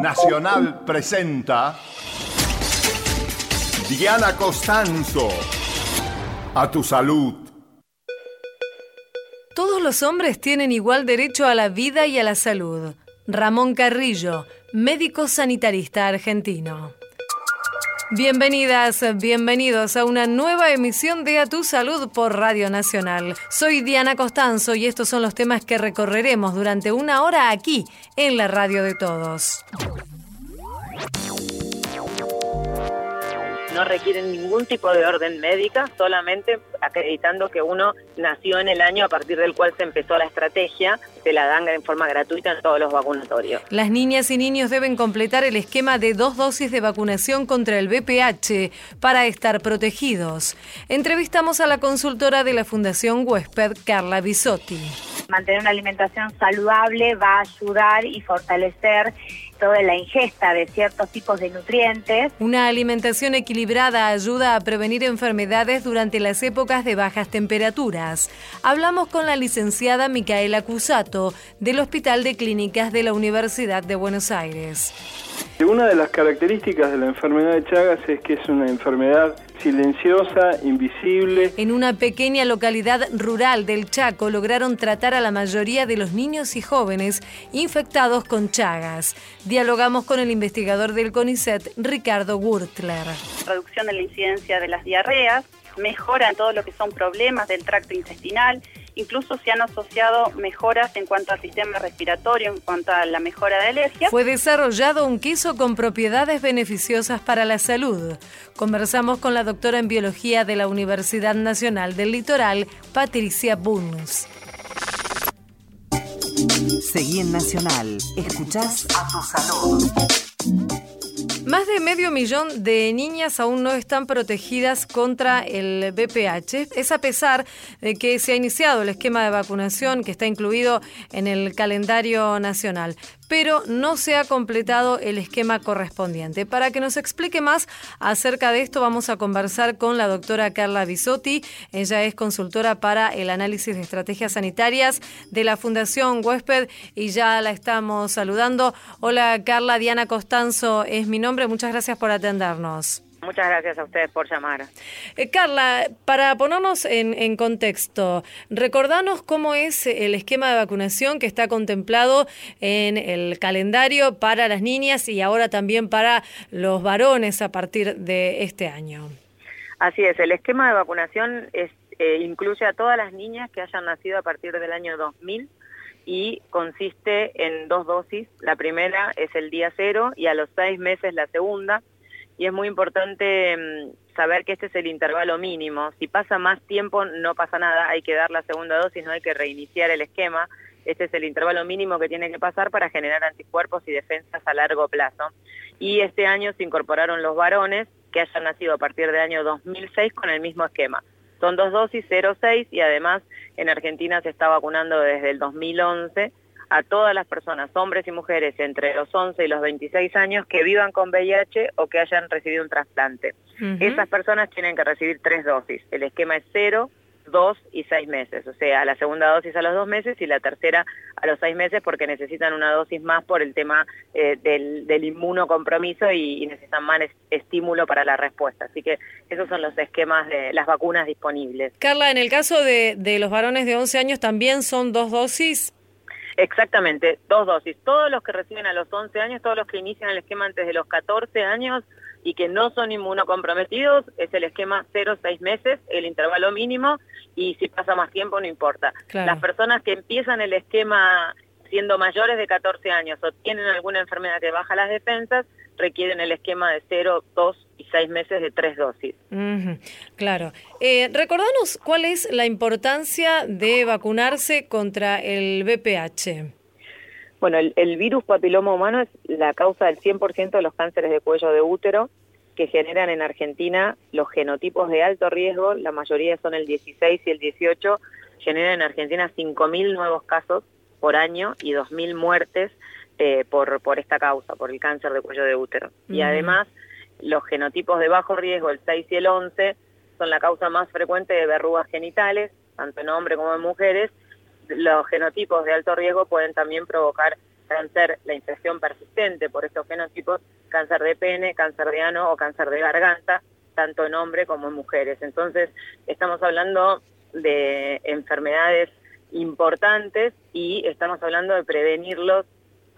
Nacional presenta Diana Costanzo. A tu salud. Todos los hombres tienen igual derecho a la vida y a la salud. Ramón Carrillo, médico sanitarista argentino. Bienvenidas, bienvenidos a una nueva emisión de A Tu Salud por Radio Nacional. Soy Diana Costanzo y estos son los temas que recorreremos durante una hora aquí, en la radio de todos. no requieren ningún tipo de orden médica, solamente acreditando que uno nació en el año a partir del cual se empezó la estrategia, se la dan en forma gratuita en todos los vacunatorios. Las niñas y niños deben completar el esquema de dos dosis de vacunación contra el VPH para estar protegidos. Entrevistamos a la consultora de la Fundación Huésped, Carla Bisotti. Mantener una alimentación saludable va a ayudar y fortalecer toda la ingesta de ciertos tipos de nutrientes. Una alimentación equilibrada ayuda a prevenir enfermedades durante las épocas de bajas temperaturas. Hablamos con la licenciada Micaela Cusato del Hospital de Clínicas de la Universidad de Buenos Aires. Una de las características de la enfermedad de Chagas es que es una enfermedad silenciosa, invisible. En una pequeña localidad rural del Chaco lograron tratar a la mayoría de los niños y jóvenes infectados con Chagas. Dialogamos con el investigador del CONICET, Ricardo Wurtler. Reducción de la incidencia de las diarreas, mejora en todo lo que son problemas del tracto intestinal, Incluso se han asociado mejoras en cuanto al sistema respiratorio, en cuanto a la mejora de alergias. Fue desarrollado un queso con propiedades beneficiosas para la salud. Conversamos con la doctora en biología de la Universidad Nacional del Litoral, Patricia Buns. Seguí en Nacional. Escuchás a tu salud. Más de medio millón de niñas aún no están protegidas contra el BPH. Es a pesar de que se ha iniciado el esquema de vacunación que está incluido en el calendario nacional pero no se ha completado el esquema correspondiente. Para que nos explique más acerca de esto, vamos a conversar con la doctora Carla Bisotti. Ella es consultora para el análisis de estrategias sanitarias de la Fundación Huésped y ya la estamos saludando. Hola Carla, Diana Costanzo es mi nombre. Muchas gracias por atendernos. Muchas gracias a ustedes por llamar. Eh, Carla, para ponernos en, contexto, recordanos cómo es el esquema de vacunación que está contemplado en el calendario para las niñas y ahora también para los varones a partir de este año. Así es, el esquema de vacunación es, eh, incluye a todas las niñas que hayan nacido a partir del año 2000 y consiste en dos dosis. La primera es el día cero y a los seis meses la segunda y es muy importante mm, saber que este es el intervalo mínimo. Si pasa más tiempo no pasa nada, hay que dar la segunda dosis, no hay que reiniciar el esquema. Este es el intervalo mínimo que tiene que pasar para generar anticuerpos y defensas a largo plazo. Y este año se incorporaron los varones que hayan nacido a partir del año 2006 con el mismo esquema. Son dos dosis, 0,6 y además en Argentina se está vacunando desde el 2011 a todas las personas, hombres y mujeres entre los 11 y los 26 años que vivan con VIH o que hayan recibido un trasplante. Esas personas tienen que recibir tres dosis. El esquema es cero, dos y seis meses, o sea, la segunda dosis a los dos meses y la tercera a los seis meses porque necesitan una dosis más por el tema eh, del, del inmunocompromiso y, necesitan más estímulo para la respuesta. Así que esos son los esquemas de las vacunas disponibles. Carla, en el caso de, de los varones de 11 años también son dos dosis. Exactamente, dos dosis. Todos los que reciben a los 11 años, todos los que inician el esquema antes de los 14 años y que no son inmunocomprometidos, es el esquema 0-6 meses, el intervalo mínimo, y si pasa más tiempo no importa. Las personas que empiezan el esquema siendo mayores de 14 años o tienen alguna enfermedad que baja las defensas, requieren el esquema de 0, 2 y 6 meses de tres dosis. claro. Eh, recordanos cuál es la importancia de vacunarse contra el VPH. Bueno, el, el virus papiloma humano es la causa del 100% de los cánceres de cuello de útero que generan en Argentina los genotipos de alto riesgo, la mayoría son el 16 y el 18, generan en Argentina 5.000 nuevos casos por año y 2.000 muertes eh, por, por esta causa, por el cáncer de cuello de útero. Y además, los genotipos de bajo riesgo, el 6 y el 11, son la causa más frecuente de verrugas genitales, tanto en hombres como en mujeres. Los genotipos de alto riesgo pueden también provocar cáncer, la infección persistente por estos fenotipos, cáncer de pene, cáncer de ano o cáncer de garganta, tanto en hombres como en mujeres. Entonces, estamos hablando de enfermedades importantes y estamos hablando de prevenirlos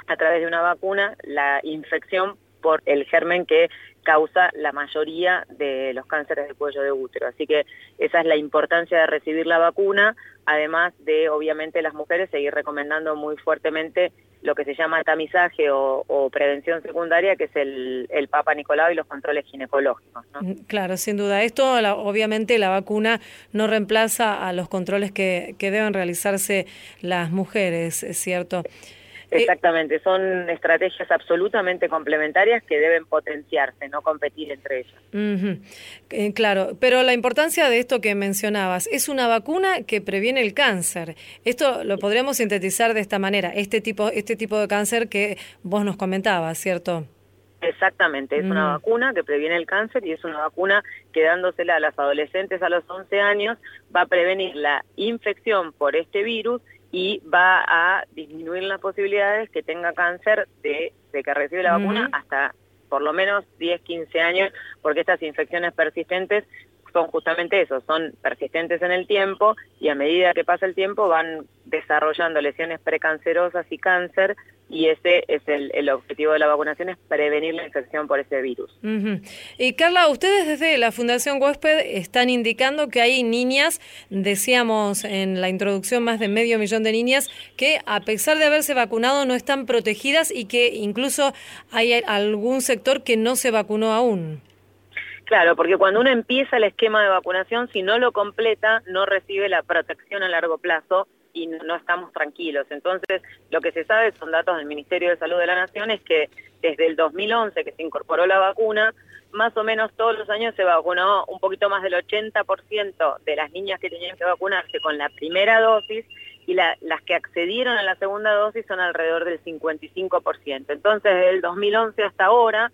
a través de una vacuna, la infección por el germen que causa la mayoría de los cánceres de cuello de útero. Así que esa es la importancia de recibir la vacuna, además de, obviamente, las mujeres seguir recomendando muy fuertemente lo que se llama tamizaje o, prevención secundaria, que es el, el, Papa Nicolau y los controles ginecológicos. Mm, claro, sin duda. Esto, obviamente, la vacuna no reemplaza a los controles que, que deben realizarse las mujeres, ¿es cierto? Eh, Exactamente, son estrategias absolutamente complementarias que deben potenciarse, no competir entre ellas. Eh, claro, pero la importancia de esto que mencionabas, es una vacuna que previene el cáncer. Esto lo podríamos sintetizar de esta manera, este tipo, este tipo de cáncer que vos nos comentabas, ¿cierto? Exactamente, es una mm. vacuna que previene el cáncer y es una vacuna que dándosela a las adolescentes a los 11 años va a prevenir la infección por este virus y va a disminuir las posibilidades que tenga cáncer de, que recibe la vacuna hasta por lo menos 10, 15 años, porque estas infecciones persistentes son justamente eso, son persistentes en el tiempo y a medida que pasa el tiempo van desarrollando lesiones precancerosas y cáncer y ese es el, objetivo de la vacunación, es prevenir la infección por ese virus. Y Carla, ustedes desde la Fundación Huésped están indicando que hay niñas, decíamos en la introducción más de medio millón de niñas, que a pesar de haberse vacunado no están protegidas y que incluso hay algún sector que no se vacunó aún. Claro, porque cuando uno empieza el esquema de vacunación, si no lo completa, no recibe la protección a largo plazo y no, estamos tranquilos. Entonces, lo que se sabe son datos del Ministerio de Salud de la Nación es que desde el 2011 que se incorporó la vacuna, más o menos todos los años se vacunó un poquito más del 80% de las niñas que tenían que vacunarse con la primera dosis y las que accedieron a la segunda dosis son alrededor del 55%. Entonces, desde el 2011 hasta ahora,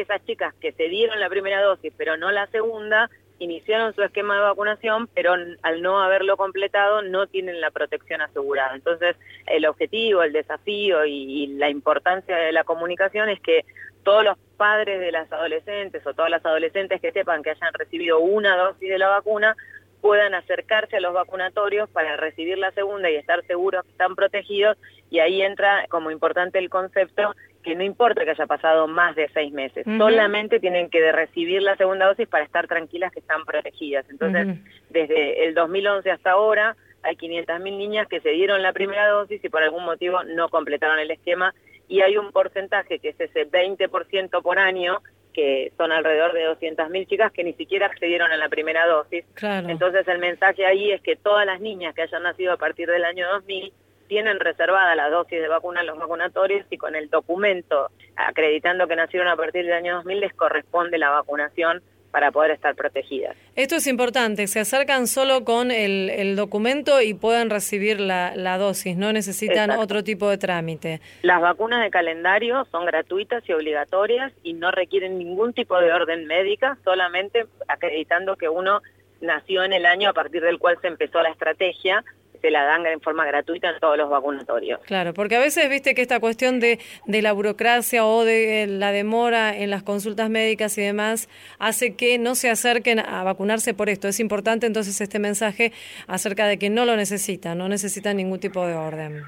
esas chicas que se dieron la primera dosis pero no la segunda, iniciaron su esquema de vacunación, pero al no haberlo completado no tienen la protección asegurada. Entonces, el objetivo, el desafío y, la importancia de la comunicación es que todos los padres de las adolescentes o todas las adolescentes que sepan que hayan recibido una dosis de la vacuna puedan acercarse a los vacunatorios para recibir la segunda y estar seguros que están protegidos y ahí entra como importante el concepto que no importa que haya pasado más de seis meses, solamente tienen que recibir la segunda dosis para estar tranquilas que están protegidas. Entonces, desde el 2011 hasta ahora, hay 500.000 niñas que se dieron la primera dosis y por algún motivo no completaron el esquema y hay un porcentaje que es ese 20% por año que son alrededor de 200.000 chicas que ni siquiera accedieron a la primera dosis. Entonces el mensaje ahí es que todas las niñas que hayan nacido a partir del año 2000 tienen reservada la dosis de vacuna en los vacunatorios y con el documento acreditando que nacieron a partir del año 2000 les corresponde la vacunación para poder estar protegidas. Esto es importante, se acercan solo con el, documento y pueden recibir la, dosis, no necesitan otro tipo de trámite. Las vacunas de calendario son gratuitas y obligatorias y no requieren ningún tipo de orden médica, solamente acreditando que uno nació en el año a partir del cual se empezó la estrategia se la dan en forma gratuita en todos los vacunatorios. Claro, porque a veces viste que esta cuestión de, de la burocracia o de la demora en las consultas médicas y demás hace que no se acerquen a vacunarse por esto. Es importante entonces este mensaje acerca de que no lo necesitan, no necesitan ningún tipo de orden.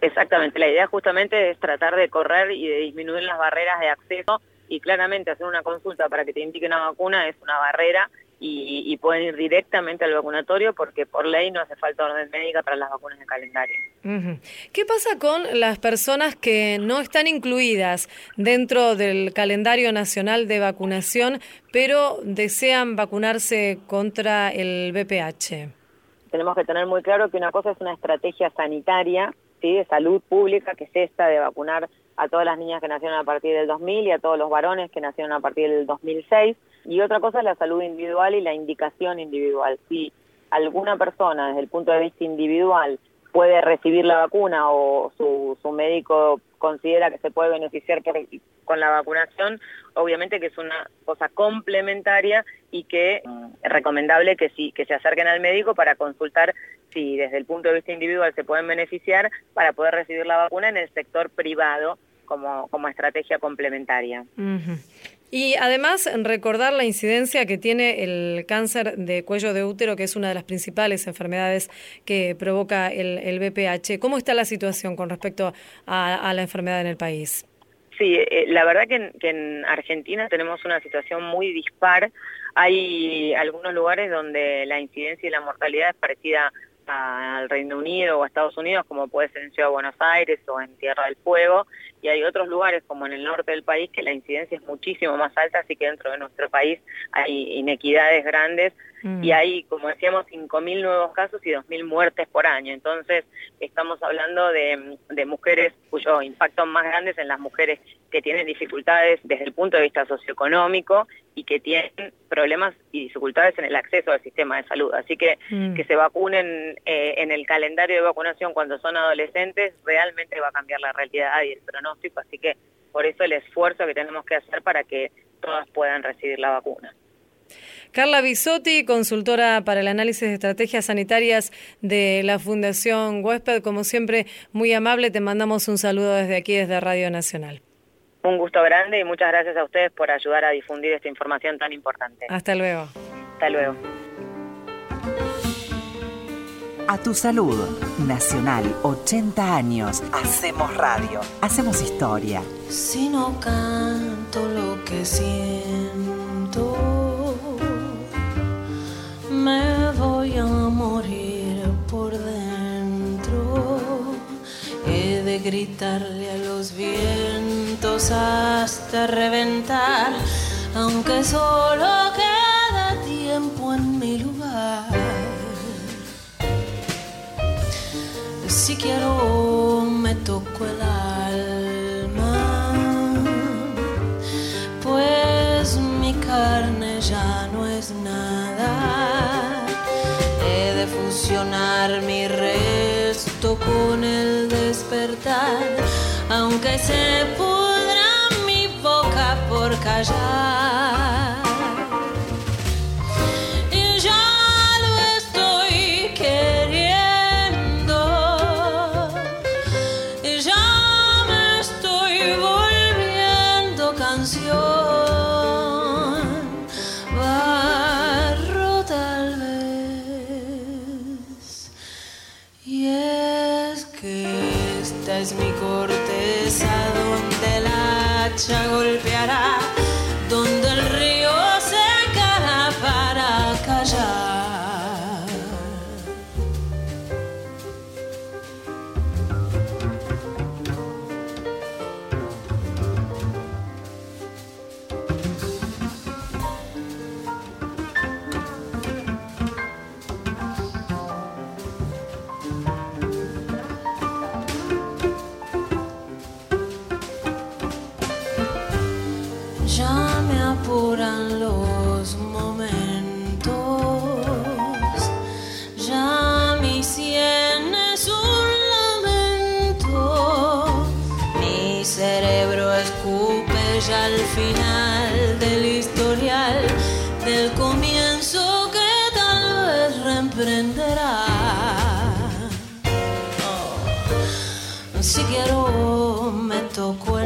Exactamente, la idea justamente es tratar de correr y de disminuir las barreras de acceso y claramente hacer una consulta para que te indique una vacuna es una barrera y, pueden ir directamente al vacunatorio porque por ley no hace falta orden médica para las vacunas de calendario. ¿Qué pasa con las personas que no están incluidas dentro del calendario nacional de vacunación, pero desean vacunarse contra el VPH? Tenemos que tener muy claro que una cosa es una estrategia sanitaria, ¿sí? de salud pública, que es esta de vacunar a todas las niñas que nacieron a partir del 2000 y a todos los varones que nacieron a partir del 2006 y otra cosa es la salud individual y la indicación individual. Si alguna persona desde el punto de vista individual puede recibir la vacuna o su, su médico considera que se puede beneficiar por, con la vacunación, obviamente que es una cosa complementaria y que es recomendable que sí, que se acerquen al médico para consultar si desde el punto de vista individual se pueden beneficiar para poder recibir la vacuna en el sector privado como, como estrategia complementaria. Y además recordar la incidencia que tiene el cáncer de cuello de útero, que es una de las principales enfermedades que provoca el, el BPH. ¿Cómo está la situación con respecto a, la enfermedad en el país? Sí, eh, la verdad que en, que en, Argentina tenemos una situación muy dispar. Hay algunos lugares donde la incidencia y la mortalidad es parecida al Reino Unido o a Estados Unidos, como puede ser en Ciudad de Buenos Aires o en Tierra del Fuego, y hay otros lugares como en el norte del país que la incidencia es muchísimo más alta, así que dentro de nuestro país hay inequidades grandes y mm. hay, como decíamos, 5.000 nuevos casos y 2.000 muertes por año. Entonces, estamos hablando de, de mujeres cuyo impacto más grande es en las mujeres que tienen dificultades desde el punto de vista socioeconómico y que tienen problemas y dificultades en el acceso al sistema de salud. Así que mm. que se vacunen eh, en el calendario de vacunación cuando son adolescentes realmente va a cambiar la realidad y el pronóstico. Así que por eso el esfuerzo que tenemos que hacer para que todas puedan recibir la vacuna. Carla Bisotti, consultora para el análisis de estrategias sanitarias de la Fundación Huésped, como siempre, muy amable, te mandamos un saludo desde aquí, desde Radio Nacional. Un gusto grande y muchas gracias a ustedes por ayudar a difundir esta información tan importante. Hasta luego. Hasta luego. A tu salud, Nacional, 80 años. Hacemos radio, hacemos historia. Si no canto lo que siento, me voy a morir por dentro. He de gritarle a los vientos hasta reventar, aunque solo queda quiero me toco el alma, pues mi carne ya no es nada. He de fusionar mi resto con el despertar, aunque se pudra mi boca por callar. al final del historial, del comienzo que tal vez reemprenderá. Oh. Si quiero, me tocó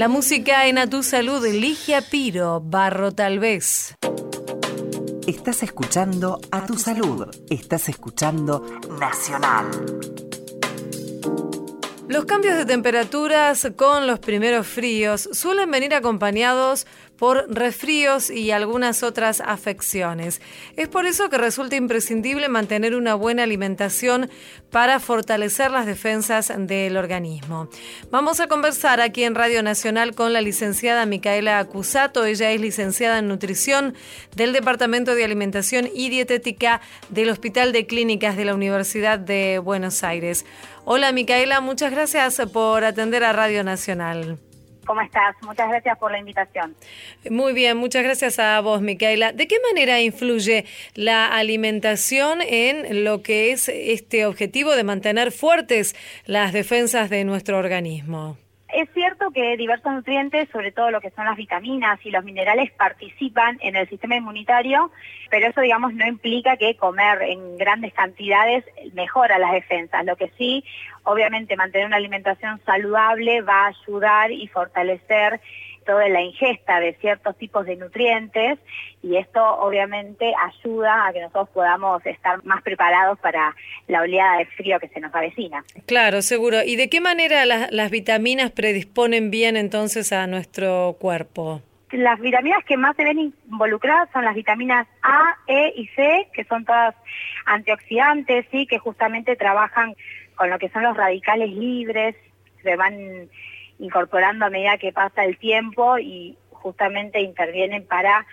La música en A Tu Salud, Ligia Piro, Barro Tal vez. Estás escuchando A Tu Salud. Estás escuchando Nacional. Los cambios de temperaturas con los primeros fríos suelen venir acompañados por resfríos y algunas otras afecciones. Es por eso que resulta imprescindible mantener una buena alimentación para fortalecer las defensas del organismo. Vamos a conversar aquí en Radio Nacional con la licenciada Micaela Acusato. Ella es licenciada en nutrición del Departamento de Alimentación y Dietética del Hospital de Clínicas de la Universidad de Buenos Aires. Hola Micaela, muchas gracias por atender a Radio Nacional. ¿Cómo estás? Muchas gracias por la invitación. Muy bien, muchas gracias a vos, Micaela. ¿De qué manera influye la alimentación en lo que es este objetivo de mantener fuertes las defensas de nuestro organismo? Es cierto que diversos nutrientes, sobre todo lo que son las vitaminas y los minerales, participan en el sistema inmunitario, pero eso, digamos, no implica que comer en grandes cantidades mejora las defensas. Lo que sí, obviamente, mantener una alimentación saludable va a ayudar y fortalecer toda la ingesta de ciertos tipos de nutrientes y esto obviamente ayuda a que nosotros podamos estar más preparados para la oleada de frío que se nos avecina. Claro, seguro. ¿Y de qué manera las, las vitaminas predisponen bien entonces a nuestro cuerpo? Las vitaminas que más se ven involucradas son las vitaminas A, E y C, que son todas antioxidantes, sí, que justamente trabajan con lo que son los radicales libres, se van incorporando a medida que pasa el tiempo y justamente intervienen para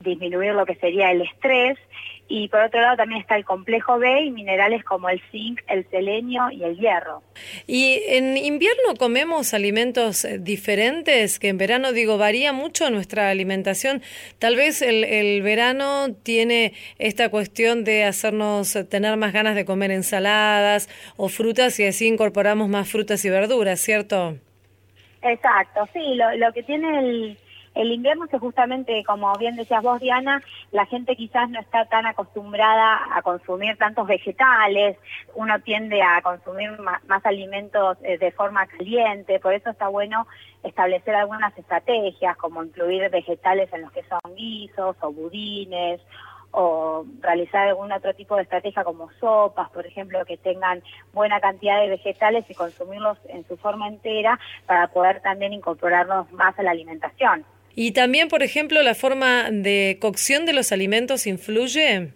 disminuir lo que sería el estrés. Y por otro lado también está el complejo B y minerales como el zinc, el selenio y el hierro. ¿Y en invierno comemos alimentos eh, diferentes? Que en verano, digo, varía mucho nuestra alimentación. Tal vez el, el verano tiene esta cuestión de hacernos tener más ganas de comer ensaladas o frutas y así incorporamos más frutas y verduras, ¿cierto? Exacto, sí, lo, que tiene el, el invierno es que justamente, como bien decías vos, Diana, la gente quizás no está tan acostumbrada a consumir tantos vegetales, uno tiende a consumir más, más alimentos eh, de forma caliente, por eso está bueno establecer algunas estrategias, como incluir vegetales en los que son guisos o budines, o realizar algún otro tipo de estrategia como sopas, por ejemplo, que tengan buena cantidad de vegetales y consumirlos en su forma entera para poder también incorporarlos más a la alimentación. Y también, por ejemplo, la forma de cocción de los alimentos influye.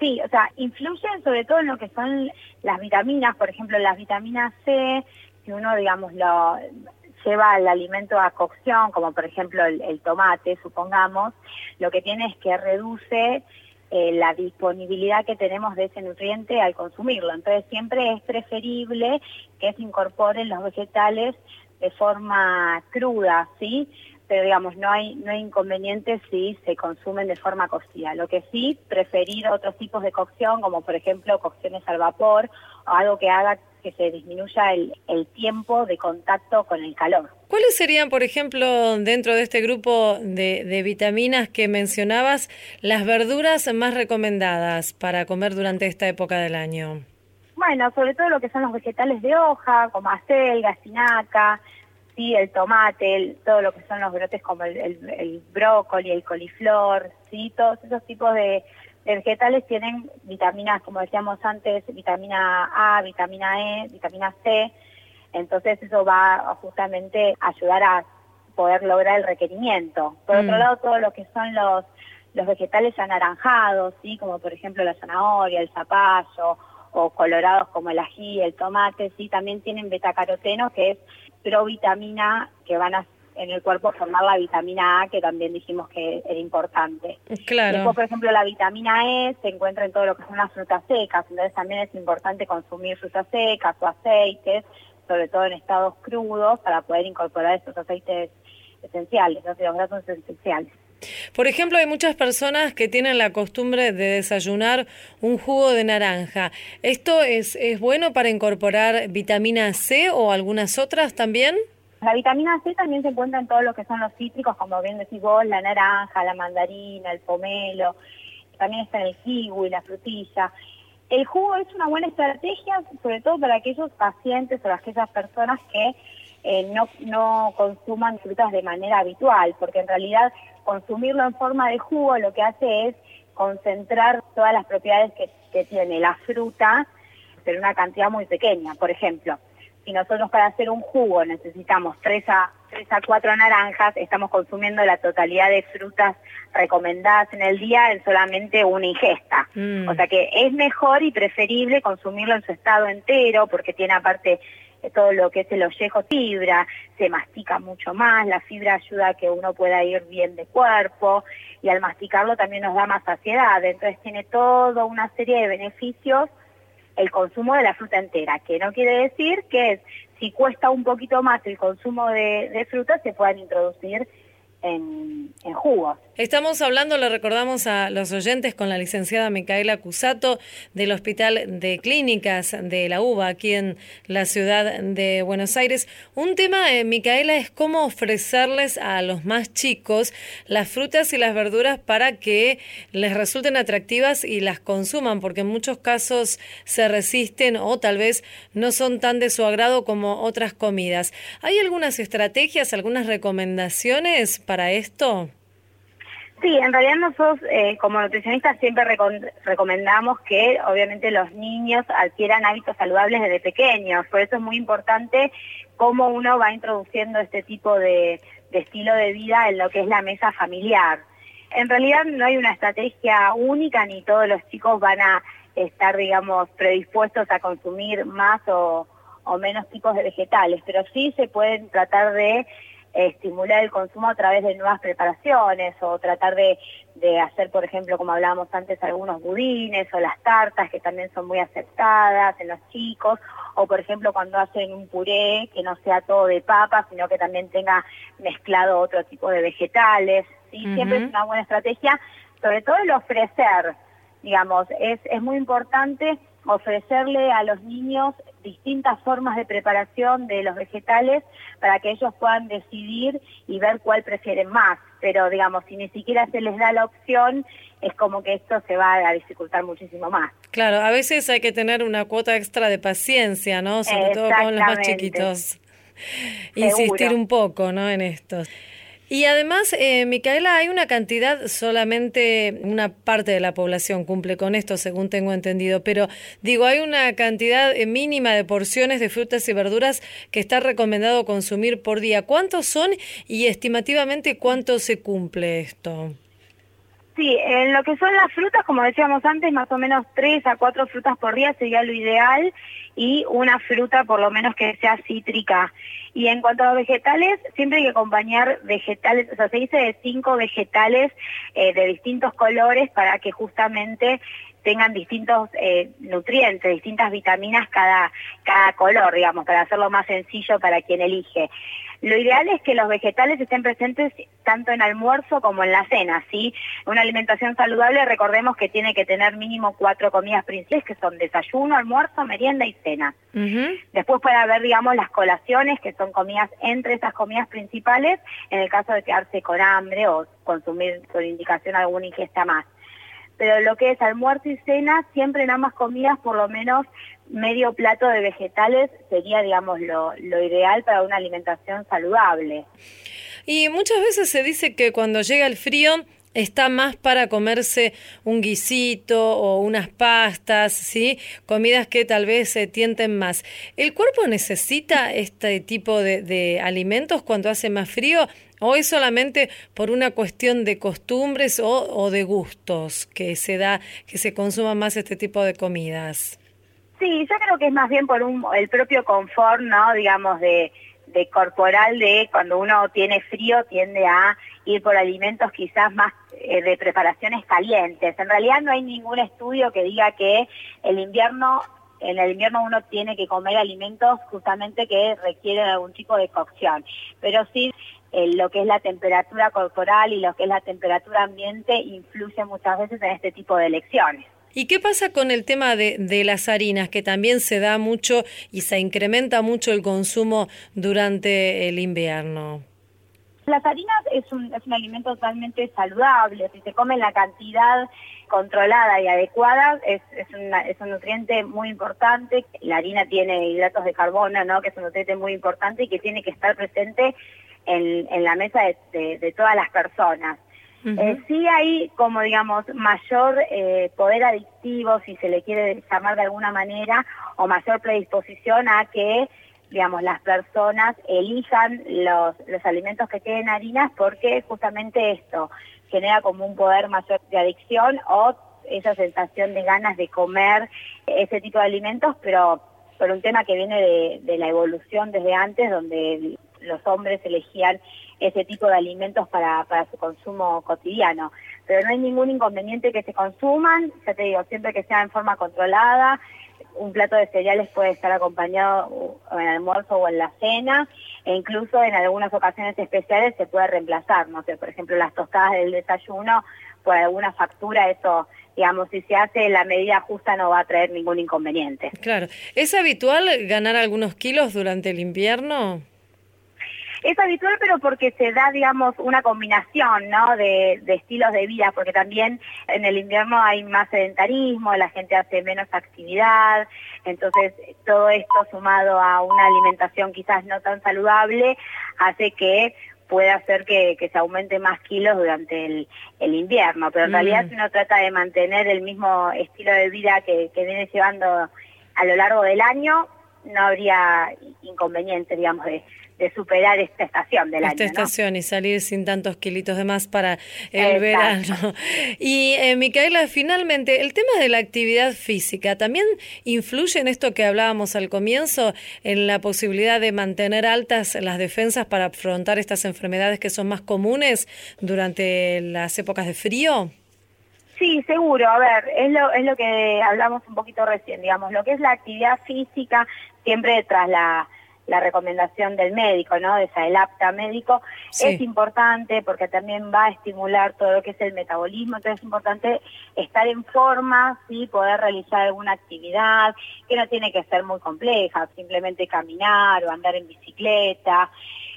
Sí, o sea, influyen sobre todo en lo que son las vitaminas, por ejemplo, las vitaminas C, si uno, digamos, lo lleva el alimento a cocción, como por ejemplo el, tomate, supongamos, lo que tiene es que reduce eh, la disponibilidad que tenemos de ese nutriente al consumirlo. Entonces siempre es preferible que se incorporen los vegetales de forma cruda, ¿sí? Pero digamos, no hay, no hay inconveniente si se consumen de forma cocida. Lo que sí, preferir otros tipos de cocción, como por ejemplo cocciones al vapor, o algo que haga que se disminuya el, el tiempo de contacto con el calor. ¿Cuáles serían, por ejemplo, dentro de este grupo de, de, vitaminas que mencionabas, las verduras más recomendadas para comer durante esta época del año? Bueno, sobre todo lo que son los vegetales de hoja, como acelga, espinaca, sí, el tomate, el, todo lo que son los brotes como el, el, el brócoli, el coliflor, sí, todos esos tipos de, de vegetales tienen vitaminas, como decíamos antes, vitamina A, vitamina E, vitamina C, entonces eso va justamente a ayudar a poder lograr el requerimiento. Por mm. otro lado, todo lo que son los, los vegetales anaranjados, ¿sí? como por ejemplo la zanahoria, el zapallo, o colorados como el ají, el tomate, sí, también tienen betacaroteno, que es provitamina que van a en el cuerpo formar la vitamina A, que también dijimos que era importante. Claro. Después, por ejemplo, la vitamina E se encuentra en todo lo que son las frutas secas, entonces también es importante consumir frutas secas o aceites, sobre todo en estados crudos, para poder incorporar estos aceites esenciales, ácidos grasos esenciales. Por ejemplo, hay muchas personas que tienen la costumbre de desayunar un jugo de naranja. ¿Esto es, es bueno para incorporar vitamina C o algunas otras también? La vitamina C también se encuentra en todos lo que son los cítricos, como bien decís vos, la naranja, la mandarina, el pomelo, también está en el kiwi, la frutilla. El jugo es una buena estrategia, sobre todo para aquellos pacientes o aquellas personas que eh, no, no consuman frutas de manera habitual, porque en realidad consumirlo en forma de jugo lo que hace es concentrar todas las propiedades que, que tiene la fruta en una cantidad muy pequeña. Por ejemplo, si nosotros para hacer un jugo necesitamos 3 a tres a cuatro naranjas, estamos consumiendo la totalidad de frutas recomendadas en el día en solamente una ingesta. Mm. O sea que es mejor y preferible consumirlo en su estado entero porque tiene aparte todo lo que es el ollejo fibra, se mastica mucho más, la fibra ayuda a que uno pueda ir bien de cuerpo y al masticarlo también nos da más saciedad, entonces tiene toda una serie de beneficios el consumo de la fruta entera, que no quiere decir que si cuesta un poquito más el consumo de, de fruta se puedan introducir en, en. Estamos hablando, le recordamos a los oyentes, con la licenciada Micaela Cusato del Hospital de Clínicas de la UBA aquí en la ciudad de Buenos Aires. Un tema, eh, Micaela, es cómo ofrecerles a los más chicos las frutas y las verduras para que les resulten atractivas y las consuman, porque en muchos casos se resisten o tal vez no son tan de su agrado como otras comidas. ¿Hay algunas estrategias, algunas recomendaciones para esto? Sí, en realidad nosotros eh, como nutricionistas siempre recomendamos que obviamente los niños adquieran hábitos saludables desde pequeños, por eso es muy importante cómo uno va introduciendo este tipo de, de estilo de vida en lo que es la mesa familiar. En realidad no hay una estrategia única ni todos los chicos van a estar, digamos, predispuestos a consumir más o, o menos tipos de vegetales, pero sí se pueden tratar de estimular el consumo a través de nuevas preparaciones o tratar de, de hacer, por ejemplo, como hablábamos antes, algunos budines o las tartas que también son muy aceptadas en los chicos o, por ejemplo, cuando hacen un puré que no sea todo de papa, sino que también tenga mezclado otro tipo de vegetales. ¿sí? Siempre es una buena estrategia, sobre todo el ofrecer, digamos, es, es muy importante ofrecerle a los niños distintas formas de preparación de los vegetales para que ellos puedan decidir y ver cuál prefieren más. Pero, digamos, si ni siquiera se les da la opción, es como que esto se va a dificultar muchísimo más. Claro, a veces hay que tener una cuota extra de paciencia, ¿no? Sobre todo con los más chiquitos. Insistir Seguro. un poco, ¿no? En esto. Y además, eh, Micaela, hay una cantidad, solamente una parte de la población cumple con esto, según tengo entendido, pero digo, hay una cantidad eh, mínima de porciones de frutas y verduras que está recomendado consumir por día. ¿Cuántos son y estimativamente cuánto se cumple esto? Sí, en lo que son las frutas, como decíamos antes, más o menos tres a cuatro frutas por día sería lo ideal y una fruta por lo menos que sea cítrica. Y en cuanto a vegetales, siempre hay que acompañar vegetales, o sea, se dice de cinco vegetales eh, de distintos colores para que justamente tengan distintos eh, nutrientes, distintas vitaminas cada, cada color, digamos, para hacerlo más sencillo para quien elige. Lo ideal es que los vegetales estén presentes tanto en almuerzo como en la cena, ¿sí? Una alimentación saludable, recordemos que tiene que tener mínimo cuatro comidas principales, que son desayuno, almuerzo, merienda y cena. Después puede haber, digamos, las colaciones, que son comidas entre esas comidas principales, en el caso de quedarse con hambre o consumir por indicación alguna ingesta más. Pero lo que es almuerzo y cena, siempre en ambas comidas, por lo menos medio plato de vegetales sería, digamos, lo, lo ideal para una alimentación saludable. Y muchas veces se dice que cuando llega el frío está más para comerse un guisito o unas pastas, ¿sí? Comidas que tal vez se tienten más. ¿El cuerpo necesita este tipo de, de alimentos cuando hace más frío? ¿O es solamente por una cuestión de costumbres o, o de gustos que se da, que se consuma más este tipo de comidas? Sí, yo creo que es más bien por un, el propio confort, ¿no? Digamos, de, de corporal, de cuando uno tiene frío tiende a ir por alimentos quizás más eh, de preparaciones calientes. En realidad no hay ningún estudio que diga que el invierno, en el invierno uno tiene que comer alimentos justamente que requieren algún tipo de cocción. Pero sí, eh, lo que es la temperatura corporal y lo que es la temperatura ambiente influye muchas veces en este tipo de elecciones. ¿Y qué pasa con el tema de, de, las harinas, que también se da mucho y se incrementa mucho el consumo durante el invierno? Las harinas es un, es un alimento totalmente saludable, si se come en la cantidad controlada y adecuada, es, es, una, es un nutriente muy importante. La harina tiene hidratos de carbono, ¿no? que es un nutriente muy importante y que tiene que estar presente en, en la mesa de, de, de todas las personas. Uh -huh. eh, sí hay como digamos mayor eh, poder adictivo si se le quiere llamar de alguna manera o mayor predisposición a que digamos, las personas elijan los, los alimentos que tienen harinas porque justamente esto genera como un poder mayor de adicción o esa sensación de ganas de comer ese tipo de alimentos, pero por un tema que viene de, de la evolución desde antes, donde los hombres elegían ese tipo de alimentos para, para su consumo cotidiano. Pero no hay ningún inconveniente que se consuman, ya te digo, siempre que sea en forma controlada, un plato de cereales puede estar acompañado en el almuerzo o en la cena, e incluso en algunas ocasiones especiales se puede reemplazar, no sé, por ejemplo, las tostadas del desayuno, por alguna factura, eso, digamos, si se hace la medida justa no va a traer ningún inconveniente. Claro. ¿Es habitual ganar algunos kilos durante el invierno? Es habitual, pero porque se da, digamos, una combinación, ¿no? De, de, estilos de vida, porque también en el invierno hay más sedentarismo, la gente hace menos actividad, entonces todo esto sumado a una alimentación quizás no tan saludable hace que puede hacer que, que se aumente más kilos durante el, el invierno, pero en realidad si uno trata de mantener el mismo estilo de vida que, que viene llevando a lo largo del año, no habría inconveniente, digamos, de, de superar esta estación del esta año. Esta estación y salir sin tantos kilitos de más para el Exacto. verano. Y eh, Micaela, finalmente, el tema de la actividad física también influye en esto que hablábamos al comienzo, en la posibilidad de mantener altas las defensas para afrontar estas enfermedades que son más comunes durante las épocas de frío. Sí, seguro. A ver, es lo, es lo que hablamos un poquito recién, digamos, lo que es la actividad física, siempre tras la la recomendación del médico, ¿no? De esa, el apta médico, sí. es importante porque también va a estimular todo lo que es el metabolismo, entonces es importante estar en forma, sí, poder realizar alguna actividad que no tiene que ser muy compleja, simplemente caminar o andar en bicicleta.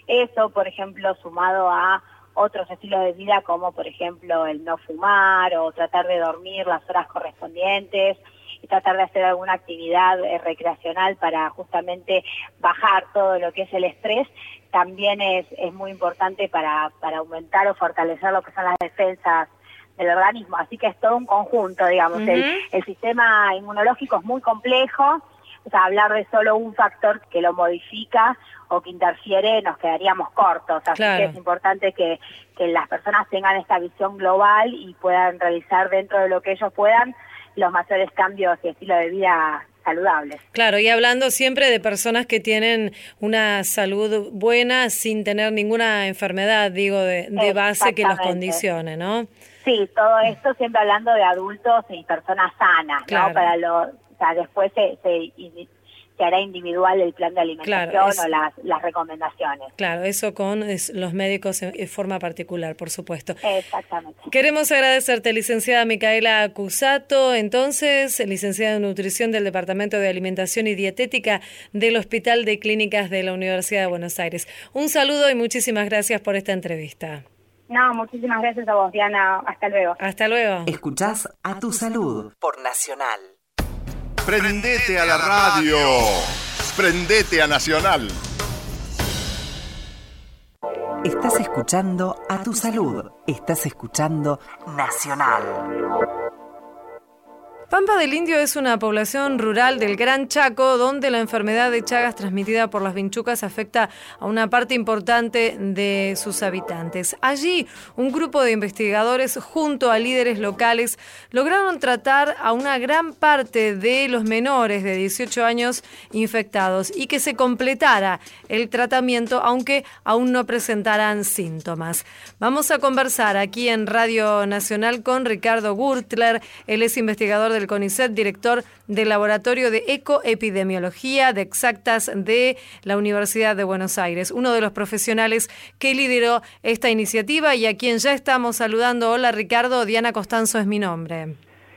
Eso, por ejemplo, sumado a otros estilos de vida como por ejemplo el no fumar o tratar de dormir las horas correspondientes y tratar de hacer alguna actividad eh, recreacional para justamente bajar todo lo que es el estrés, también es, es muy importante para, para aumentar o fortalecer lo que son las defensas del organismo. Así que es todo un conjunto, digamos. Uh -huh. el, el sistema inmunológico es muy complejo, o sea, hablar de solo un factor que lo modifica o que interfiere nos quedaríamos cortos. Así claro. que es importante que, que las personas tengan esta visión global y puedan realizar dentro de lo que ellos puedan los mayores cambios y estilo de vida saludables. Claro, y hablando siempre de personas que tienen una salud buena sin tener ninguna enfermedad, digo, de, de base que los condicione, ¿no? Sí, todo esto siempre hablando de adultos y personas sanas, claro. ¿no? Para lo, o sea, después se, se se hará individual el plan de alimentación claro, es, o las, las, recomendaciones. Claro, eso con es, los médicos en, en, forma particular, por supuesto. Exactamente. Queremos agradecerte, licenciada Micaela Cusato, entonces, licenciada en Nutrición del Departamento de Alimentación y Dietética del Hospital de Clínicas de la Universidad de Buenos Aires. Un saludo y muchísimas gracias por esta entrevista. No, muchísimas gracias a vos, Diana. Hasta luego. Hasta luego. Escuchás a tu salud por Nacional. Prendete a la radio. Prendete a Nacional. Estás escuchando a tu salud. Estás escuchando Nacional. Pampa del Indio es una población rural del Gran Chaco donde la enfermedad de Chagas transmitida por las vinchucas afecta a una parte importante de sus habitantes. Allí, un grupo de investigadores junto a líderes locales lograron tratar a una gran parte de los menores de 18 años infectados y que se completara el tratamiento aunque aún no presentaran síntomas. Vamos a conversar aquí en Radio Nacional con Ricardo Gurtler, él es investigador del CONICET, director del Laboratorio de Ecoepidemiología de Exactas de la Universidad de Buenos Aires, uno de los profesionales que lideró esta iniciativa y a quien ya estamos saludando. Hola Ricardo, Diana Costanzo es mi nombre.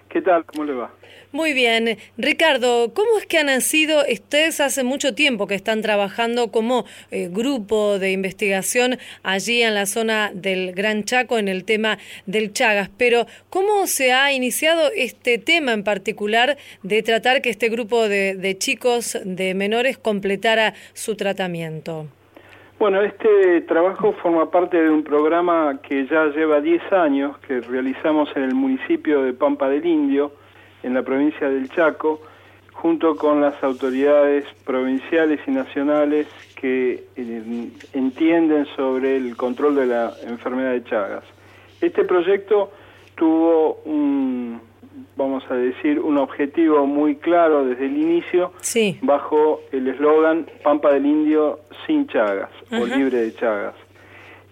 ¿Qué tal? ¿Cómo le va? Muy bien. Ricardo, ¿cómo es que han nacido? Ustedes hace mucho tiempo que están trabajando como eh, grupo de investigación allí en la zona del Gran Chaco en el tema del Chagas, pero ¿cómo se ha iniciado este tema en particular de tratar que este grupo de, chicos, de menores, completara su tratamiento? Bueno, este trabajo forma parte de un programa que ya lleva 10 años, que realizamos en el municipio de Pampa del Indio, en la provincia del Chaco, junto con las autoridades provinciales y nacionales que eh, entienden sobre el control de la enfermedad de Chagas. Este proyecto tuvo un, vamos a decir, un objetivo muy claro desde el inicio, Sí. bajo el eslogan Pampa del Indio sin Chagas o libre de Chagas.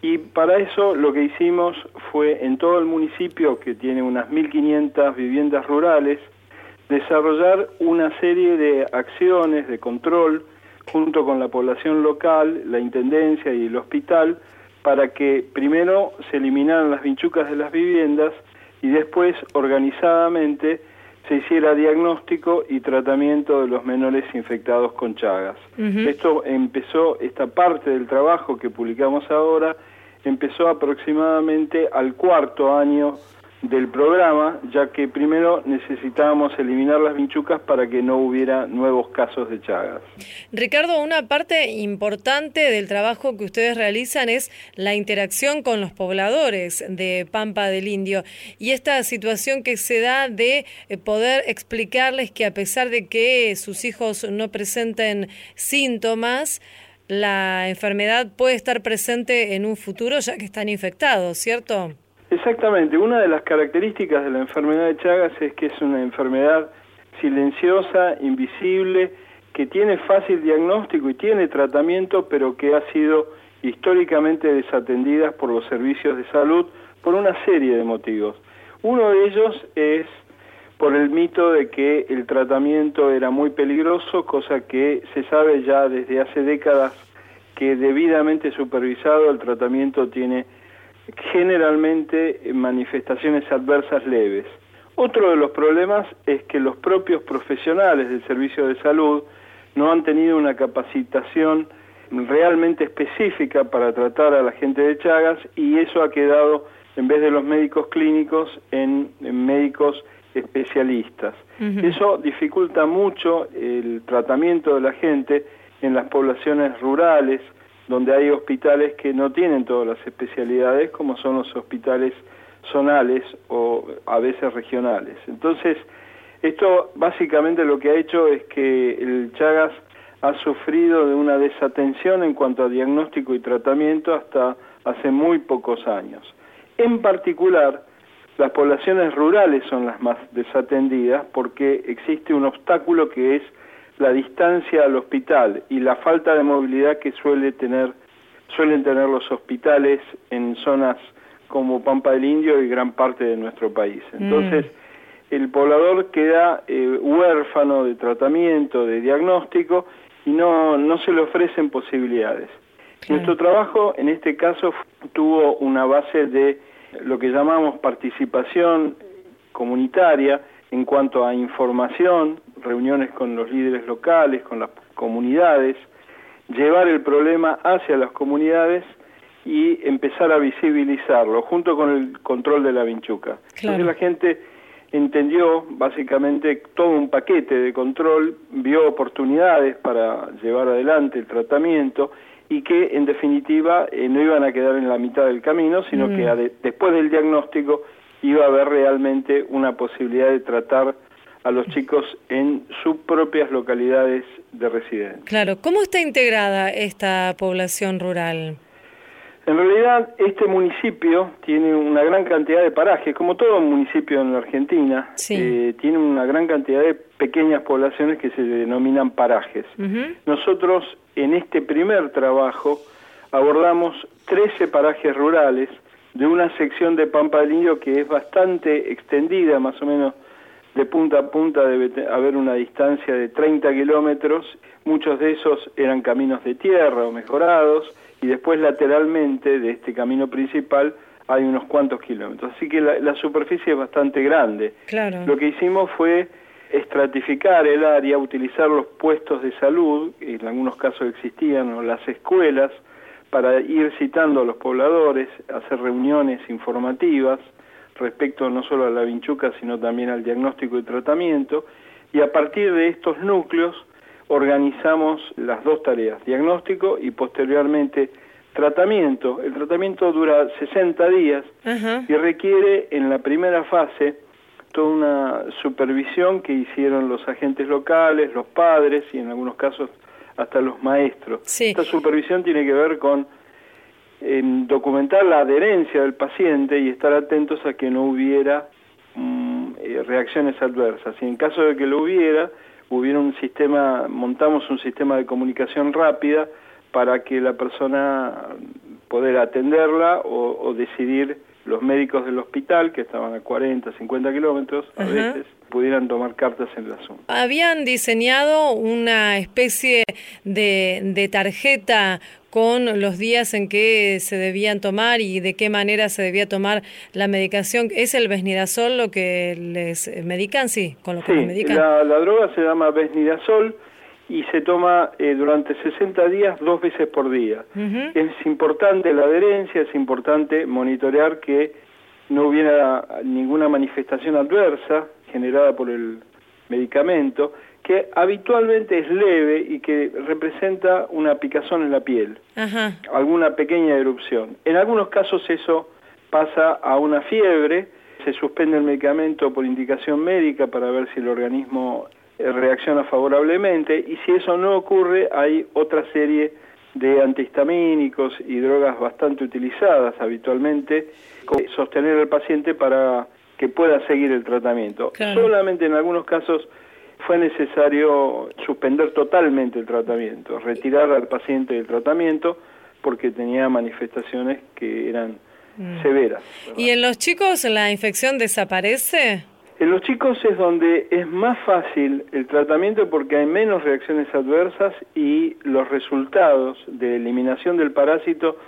Y para eso lo que hicimos fue en todo el municipio, que tiene unas 1.500 viviendas rurales, desarrollar una serie de acciones de control junto con la población local, la intendencia y el hospital, para que primero se eliminaran las vinchucas de las viviendas y después organizadamente se hiciera diagnóstico y tratamiento de los menores infectados con Chagas. Esto empezó, esta parte del trabajo que publicamos ahora, empezó aproximadamente al cuarto año del programa, ya que primero necesitábamos eliminar las vinchucas para que no hubiera nuevos casos de Chagas. Ricardo, una parte importante del trabajo que ustedes realizan es la interacción con los pobladores de Pampa del Indio y esta situación que se da de eh, poder explicarles que a pesar de que sus hijos no presenten síntomas, la enfermedad puede estar presente en un futuro ya que están infectados, ¿cierto? Exactamente, una de las características de la enfermedad de Chagas es que es una enfermedad silenciosa, invisible, que tiene fácil diagnóstico y tiene tratamiento, pero que ha sido históricamente desatendida por los servicios de salud por una serie de motivos. Uno de ellos es por el mito de que el tratamiento era muy peligroso, cosa que se sabe ya desde hace décadas que debidamente supervisado el tratamiento tiene generalmente manifestaciones adversas leves. Otro de los problemas es que los propios profesionales del servicio de salud no han tenido una capacitación realmente específica para tratar a la gente de Chagas y eso ha quedado, en vez de los médicos clínicos, en, médicos especialistas. Eso dificulta mucho el tratamiento de la gente en las poblaciones rurales, donde hay hospitales que no tienen todas las especialidades, como son los hospitales zonales o a veces regionales. Entonces, esto básicamente lo que ha hecho es que el Chagas ha sufrido de una desatención en cuanto a diagnóstico y tratamiento hasta hace muy pocos años. En particular, las poblaciones rurales son las más desatendidas porque existe un obstáculo que es la distancia al hospital y la falta de movilidad que suele tener, suelen tener los hospitales en zonas como Pampa del Indio y gran parte de nuestro país. Entonces, el poblador queda eh, huérfano de tratamiento, de diagnóstico y no, no se le ofrecen posibilidades. Nuestro trabajo en este caso tuvo una base de lo que llamamos participación comunitaria en cuanto a información, reuniones con los líderes locales, con las comunidades, llevar el problema hacia las comunidades y empezar a visibilizarlo junto con el control de la vinchuca. Claro. Entonces la gente entendió básicamente todo un paquete de control, vio oportunidades para llevar adelante el tratamiento y que en definitiva eh, no iban a quedar en la mitad del camino, sino Mm. que ade- después del diagnóstico iba a haber realmente una posibilidad de tratar a los chicos en sus propias localidades de residencia. Claro, ¿cómo está integrada esta población rural? En realidad, este municipio tiene una gran cantidad de parajes, como todo municipio en la Argentina, Sí. eh, tiene una gran cantidad de pequeñas poblaciones que se denominan parajes. Nosotros, en este primer trabajo, abordamos 13 parajes rurales de una sección de Pampa del Indio que es bastante extendida, más o menos de punta a punta debe haber una distancia de 30 kilómetros, muchos de esos eran caminos de tierra o mejorados, y después lateralmente de este camino principal hay unos cuantos kilómetros. Así que la, la superficie es bastante grande. Claro. Lo que hicimos fue estratificar el área, utilizar los puestos de salud, que en algunos casos existían, o las escuelas, para ir citando a los pobladores, hacer reuniones informativas respecto no solo a la vinchuca, sino también al diagnóstico y tratamiento, y a partir de estos núcleos organizamos las dos tareas, diagnóstico y posteriormente tratamiento. El tratamiento dura 60 días y requiere en la primera fase toda una supervisión que hicieron los agentes locales, los padres y en algunos casos hasta los maestros. Esta supervisión tiene que ver con em, documentar la adherencia del paciente y estar atentos a que no hubiera mm, eh, reacciones adversas. Y en caso de que lo hubiera, hubiera un sistema, montamos un sistema de comunicación rápida para que la persona poder atenderla o decidir los médicos del hospital, que estaban a 40, 50 kilómetros, a veces, pudieran tomar cartas en el asunto. Habían diseñado una especie de, de tarjeta con los días en que se debían tomar y de qué manera se debía tomar la medicación. ¿Es el besnidazol lo que les medican? Sí, con lo que les medican. La, la droga se llama besnidazol y se toma eh, durante 60 días dos veces por día. Es importante la adherencia, es importante monitorear que no hubiera ninguna manifestación adversa generada por el medicamento, que habitualmente es leve y que representa una picazón en la piel, alguna pequeña erupción. En algunos casos eso pasa a una fiebre, se suspende el medicamento por indicación médica para ver si el organismo reacciona favorablemente y si eso no ocurre hay otra serie de antihistamínicos y drogas bastante utilizadas habitualmente sostener al paciente para que pueda seguir el tratamiento. Solamente en algunos casos fue necesario suspender totalmente el tratamiento, retirar al paciente del tratamiento porque tenía manifestaciones que eran mm. severas. ¿Y en los chicos la infección desaparece? En los chicos es donde es más fácil el tratamiento porque hay menos reacciones adversas y los resultados de eliminación del parásito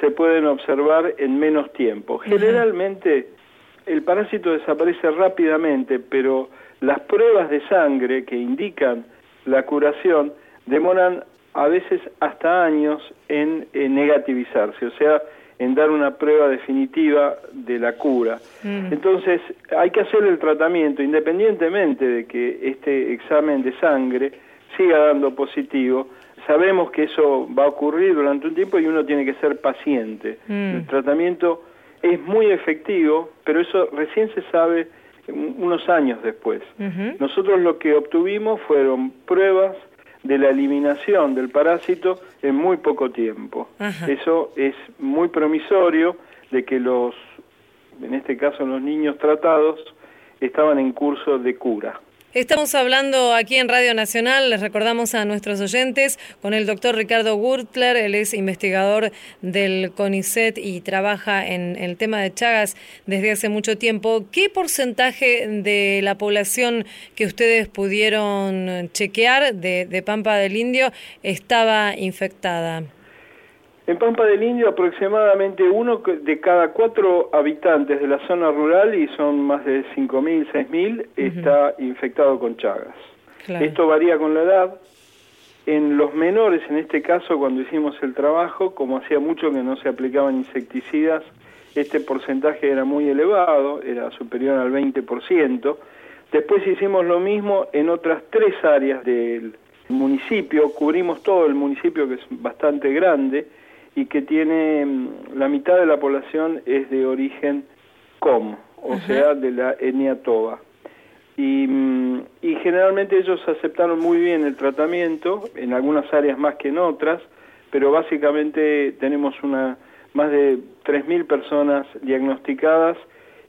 se pueden observar en menos tiempo. Generalmente el parásito desaparece rápidamente, pero las pruebas de sangre que indican la curación demoran a veces hasta años en, negativizarse, o sea, en dar una prueba definitiva de la cura. Mm. Entonces, hay que hacer el tratamiento independientemente de que este examen de sangre siga dando positivo. Sabemos que eso va a ocurrir durante un tiempo y uno tiene que ser paciente. Mm. El tratamiento es muy efectivo, pero eso recién se sabe unos años después. Nosotros lo que obtuvimos fueron pruebas de la eliminación del parásito en muy poco tiempo. Eso es muy promisorio de que los, en este caso los niños tratados, estaban en curso de cura. Estamos hablando aquí en Radio Nacional, les recordamos a nuestros oyentes, con el doctor Ricardo Gurtler, él es investigador del CONICET y trabaja en el tema de Chagas desde hace mucho tiempo. ¿Qué porcentaje de la población que ustedes pudieron chequear de, de Pampa del Indio estaba infectada? En Pampa del Indio aproximadamente uno de cada cuatro habitantes de la zona rural, y son más de 5.000, 6.000, está infectado con Chagas. Esto varía con la edad. En los menores, en este caso, cuando hicimos el trabajo, como hacía mucho que no se aplicaban insecticidas, este porcentaje era muy elevado, era superior al 20%. Después hicimos lo mismo en otras tres áreas del municipio, cubrimos todo el municipio que es bastante grande, y que tiene mm, la mitad de la población es de origen com, o sea, de la etnia toba. Y, mm, y generalmente ellos aceptaron muy bien el tratamiento, en algunas áreas más que en otras, pero básicamente tenemos una más de 3.000 personas diagnosticadas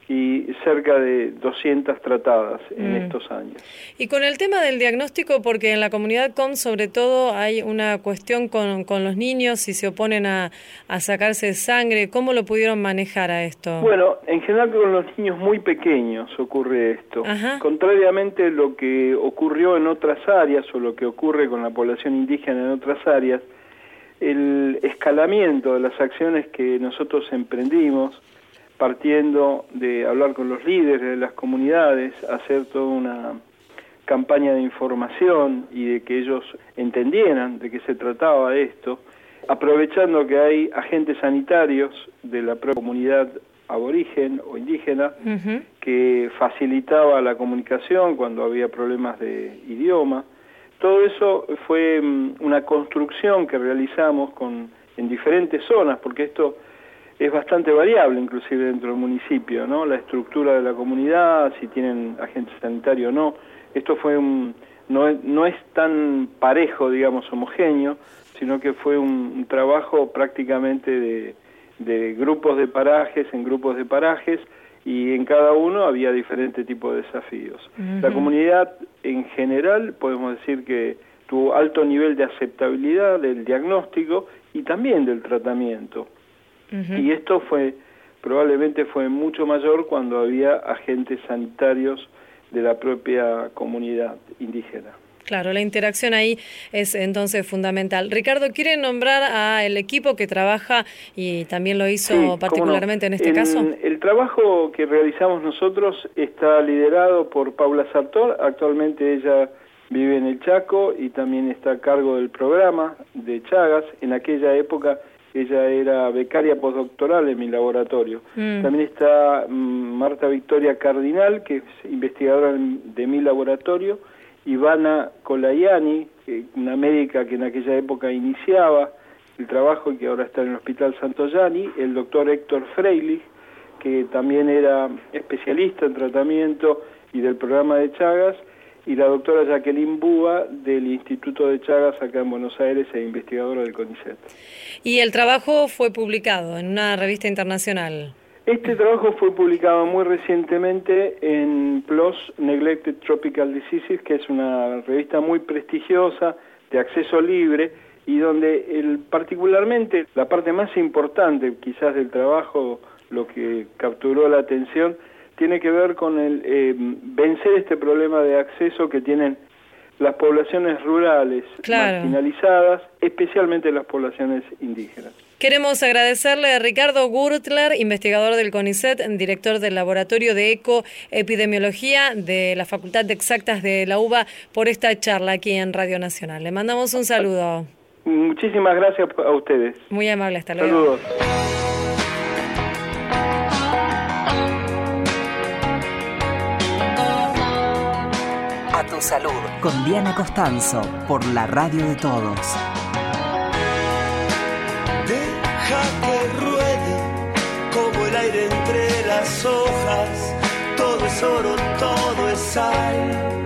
y cerca de 200 tratadas en mm. estos años. Y con el tema del diagnóstico, porque en la comunidad COM sobre todo hay una cuestión con, con los niños, si se oponen a, a, sacarse sangre, ¿cómo lo pudieron manejar a esto? Bueno, en general con los niños muy pequeños ocurre esto. Contrariamente a lo que ocurrió en otras áreas o lo que ocurre con la población indígena en otras áreas, el escalamiento de las acciones que nosotros emprendimos, partiendo de hablar con los líderes de las comunidades, hacer toda una campaña de información y de que ellos entendieran de qué se trataba esto, aprovechando que hay agentes sanitarios de la propia comunidad aborigen o indígena que facilitaba la comunicación cuando había problemas de idioma. Todo eso fue mm, una construcción que realizamos con, en diferentes zonas, porque esto es bastante variable inclusive dentro del municipio, ¿no? La estructura de la comunidad, si tienen agente sanitario o no. Esto fue un, no, es, no es tan parejo, digamos, homogéneo, sino que fue un, trabajo prácticamente de, de, grupos de parajes en grupos de parajes y en cada uno había diferente tipo de desafíos. La comunidad en general podemos decir que tuvo alto nivel de aceptabilidad del diagnóstico y también del tratamiento. Y esto fue probablemente fue mucho mayor cuando había agentes sanitarios de la propia comunidad indígena. Claro, la interacción ahí es entonces fundamental. Ricardo, ¿quiere nombrar al equipo que trabaja y también lo hizo particularmente en este caso? El trabajo que realizamos nosotros está liderado por Paula Sartor. Actualmente ella vive en el Chaco y también está a cargo del programa de Chagas. En aquella época ella era becaria postdoctoral en mi laboratorio. Mm. También está mm, Marta Victoria Cardinal, que es investigadora de mi laboratorio, Ivana Colayani, una médica que en aquella época iniciaba el trabajo y que ahora está en el Hospital Santoyani, el doctor Héctor Freilich, que también era especialista en tratamiento y del programa de Chagas, y la doctora Jacqueline Búa del Instituto de Chagas acá en Buenos Aires e investigadora del CONICET. Y el trabajo fue publicado en una revista internacional. Este trabajo fue publicado muy recientemente en PLOS Neglected Tropical Diseases, que es una revista muy prestigiosa de acceso libre y donde el, particularmente la parte más importante quizás del trabajo, lo que capturó la atención, tiene que ver con el eh, vencer este problema de acceso que tienen las poblaciones rurales marginalizadas, especialmente las poblaciones indígenas. Queremos agradecerle a Ricardo Gurtler, investigador del CONICET, director del Laboratorio de Ecoepidemiología de la Facultad de Exactas de la UBA, por esta charla aquí en Radio Nacional. Le mandamos un saludo. Muchísimas gracias a ustedes. Muy amable, hasta luego. Saludos. Tu salud. Con Diana Costanzo, por la radio de todos. Deja que ruede como el aire entre las hojas. Todo es oro, todo es sal.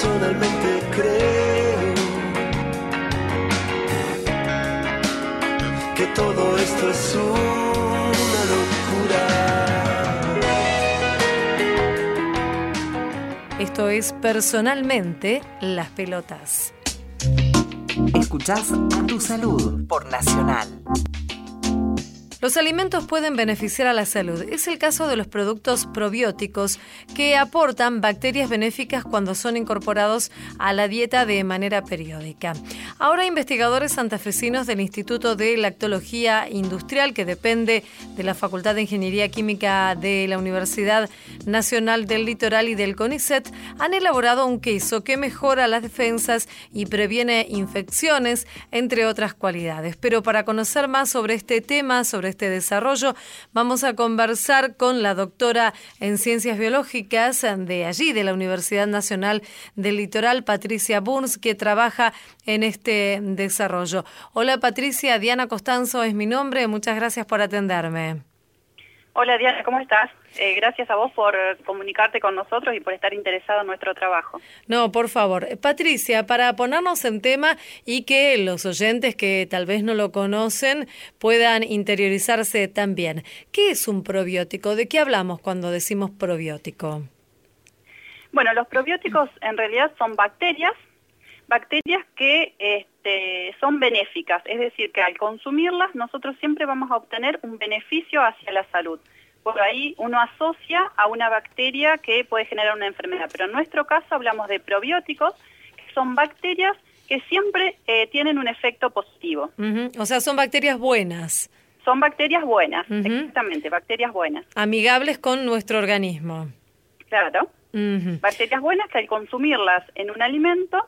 Personalmente creo que todo esto es una locura. Esto es personalmente las pelotas. Escuchás a tu salud por Nacional. Los alimentos pueden beneficiar a la salud. Es el caso de los productos probióticos que aportan bacterias benéficas cuando son incorporados a la dieta de manera periódica. Ahora investigadores santafesinos del Instituto de Lactología Industrial, que depende de la Facultad de Ingeniería Química de la Universidad Nacional del Litoral y del CONICET, han elaborado un queso que mejora las defensas y previene infecciones, entre otras cualidades. Pero para conocer más sobre este tema, sobre este desarrollo. Vamos a conversar con la doctora en Ciencias Biológicas de allí, de la Universidad Nacional del Litoral, Patricia Burns, que trabaja en este desarrollo. Hola Patricia, Diana Costanzo es mi nombre, muchas gracias por atenderme. Hola Diana, ¿cómo estás? Eh, gracias a vos por comunicarte con nosotros y por estar interesado en nuestro trabajo. No, por favor. Patricia, para ponernos en tema y que los oyentes que tal vez no lo conocen puedan interiorizarse también. ¿Qué es un probiótico? ¿De qué hablamos cuando decimos probiótico? Bueno, los probióticos en realidad son bacterias, bacterias que este, son benéficas, es decir, que al consumirlas nosotros siempre vamos a obtener un beneficio hacia la salud. Por ahí uno asocia a una bacteria que puede generar una enfermedad, pero en nuestro caso hablamos de probióticos, que son bacterias que siempre eh, tienen un efecto positivo. O sea, son bacterias buenas. Son bacterias buenas, exactamente, bacterias buenas. Amigables con nuestro organismo. Claro. Bacterias buenas que al consumirlas en un alimento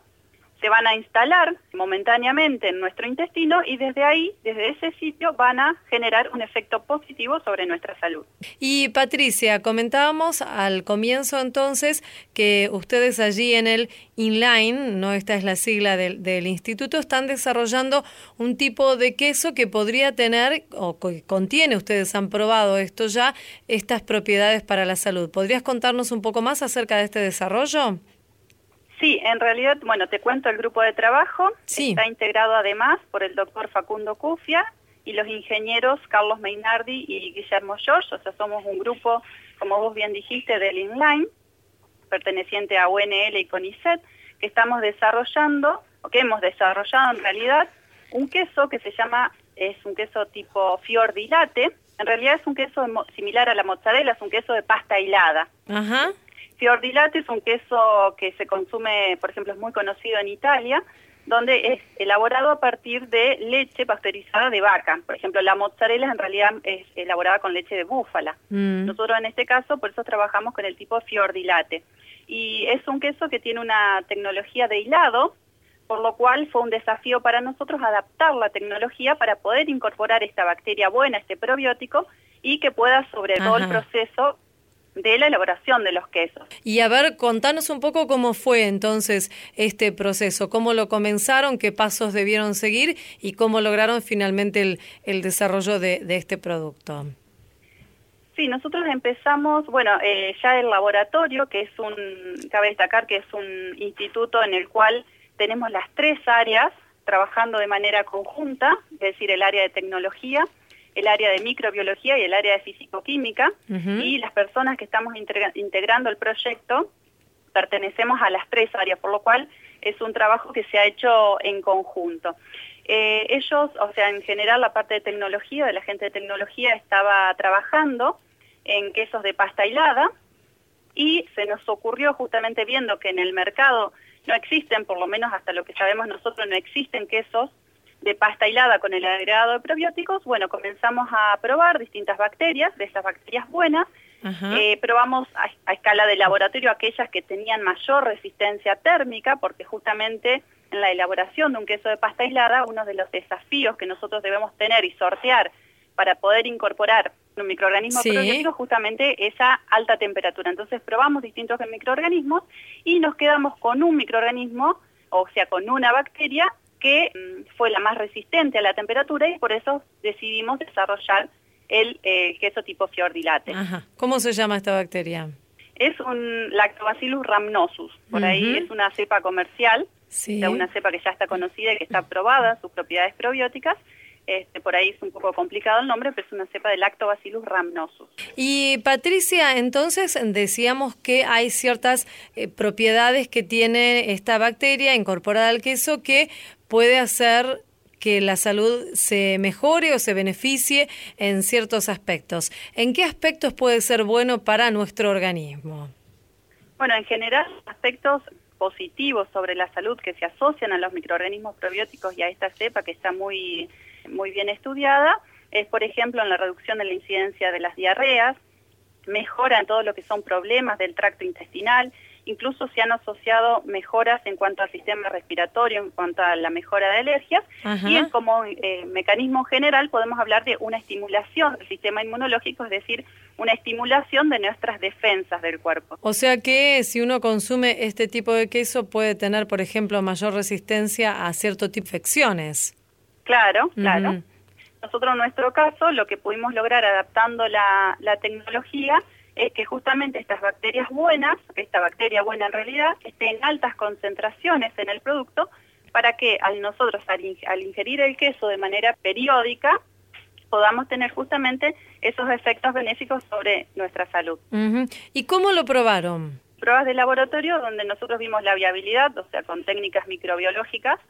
se van a instalar momentáneamente en nuestro intestino y desde ahí, desde ese sitio, van a generar un efecto positivo sobre nuestra salud. Y Patricia, comentábamos al comienzo entonces que ustedes allí en el inline, no esta es la sigla del, del instituto, están desarrollando un tipo de queso que podría tener o que contiene, ustedes han probado esto ya, estas propiedades para la salud. ¿Podrías contarnos un poco más acerca de este desarrollo? Sí, en realidad, bueno, te cuento el grupo de trabajo. Está integrado además por el doctor Facundo Cufia y los ingenieros Carlos Meinardi y Guillermo George. O sea, somos un grupo, como vos bien dijiste, del Inline, perteneciente a UNL y CONICET, que estamos desarrollando, o que hemos desarrollado en realidad, un queso que se llama, es un queso tipo fiordilate. En realidad es un queso similar a la mozzarella, es un queso de pasta hilada. Ajá. Fiordilate es un queso que se consume, por ejemplo, es muy conocido en Italia, donde es elaborado a partir de leche pasteurizada de vaca. Por ejemplo, la mozzarella en realidad es elaborada con leche de búfala. Mm. Nosotros en este caso, por eso trabajamos con el tipo Fiordilate. Y es un queso que tiene una tecnología de hilado, por lo cual fue un desafío para nosotros adaptar la tecnología para poder incorporar esta bacteria buena, este probiótico, y que pueda sobre todo el proceso de la elaboración de los quesos. Y a ver, contanos un poco cómo fue entonces este proceso, cómo lo comenzaron, qué pasos debieron seguir y cómo lograron finalmente el, el desarrollo de, de, este producto. Sí, nosotros empezamos, bueno, eh, ya el laboratorio, que es un, cabe destacar que es un instituto en el cual tenemos las tres áreas trabajando de manera conjunta, es decir, el área de tecnología, el área de microbiología y el área de fisicoquímica, y las personas que estamos integrando el proyecto pertenecemos a las tres áreas, por lo cual es un trabajo que se ha hecho en conjunto. Eh, ellos, o sea, en general la parte de tecnología, de la gente de tecnología, estaba trabajando en quesos de pasta hilada y se nos ocurrió justamente viendo que en el mercado no existen, por lo menos hasta lo que sabemos nosotros, no existen quesos de pasta hilada con el agregado de probióticos, bueno, comenzamos a probar distintas bacterias, de esas bacterias buenas, eh, probamos a, escala de laboratorio aquellas que tenían mayor resistencia térmica, porque justamente en la elaboración de un queso de pasta aislada, uno de los desafíos que nosotros debemos tener y sortear para poder incorporar un microorganismo probiótico justamente esa alta temperatura. Entonces probamos distintos microorganismos y nos quedamos con un microorganismo, o sea, con una bacteria que mm, fue la más resistente a la temperatura y por eso decidimos desarrollar el eh, queso tipo fiordilate. ¿Cómo se llama esta bacteria? Es un Lactobacillus rhamnosus, por ahí es una cepa comercial, una cepa que ya está conocida y que está probada, sus propiedades probióticas, este, por ahí es un poco complicado el nombre, pero es una cepa de Lactobacillus rhamnosus. Y Patricia, entonces decíamos que hay ciertas eh, propiedades que tiene esta bacteria incorporada al queso que puede hacer que la salud se mejore o se beneficie en ciertos aspectos. ¿En qué aspectos puede ser bueno para nuestro organismo? Bueno, en general, aspectos positivos sobre la salud que se asocian a los microorganismos probióticos y a esta cepa que está muy muy bien estudiada, es por ejemplo en la reducción de la incidencia de las diarreas, mejora en todo lo que son problemas del tracto intestinal, incluso se han asociado mejoras en cuanto al sistema respiratorio, en cuanto a la mejora de alergias, Ajá. y como eh, mecanismo general podemos hablar de una estimulación del sistema inmunológico, es decir, una estimulación de nuestras defensas del cuerpo. O sea que si uno consume este tipo de queso puede tener, por ejemplo, mayor resistencia a cierto tipo de infecciones. Claro, claro. Nosotros en nuestro caso lo que pudimos lograr adaptando la, la tecnología es que justamente estas bacterias buenas, esta bacteria buena en realidad, esté en altas concentraciones en el producto para que al nosotros al, in- al ingerir el queso de manera periódica podamos tener justamente esos efectos benéficos sobre nuestra salud. ¿Y cómo lo probaron? Pruebas de laboratorio donde nosotros vimos la viabilidad, o sea, con técnicas microbiológicas,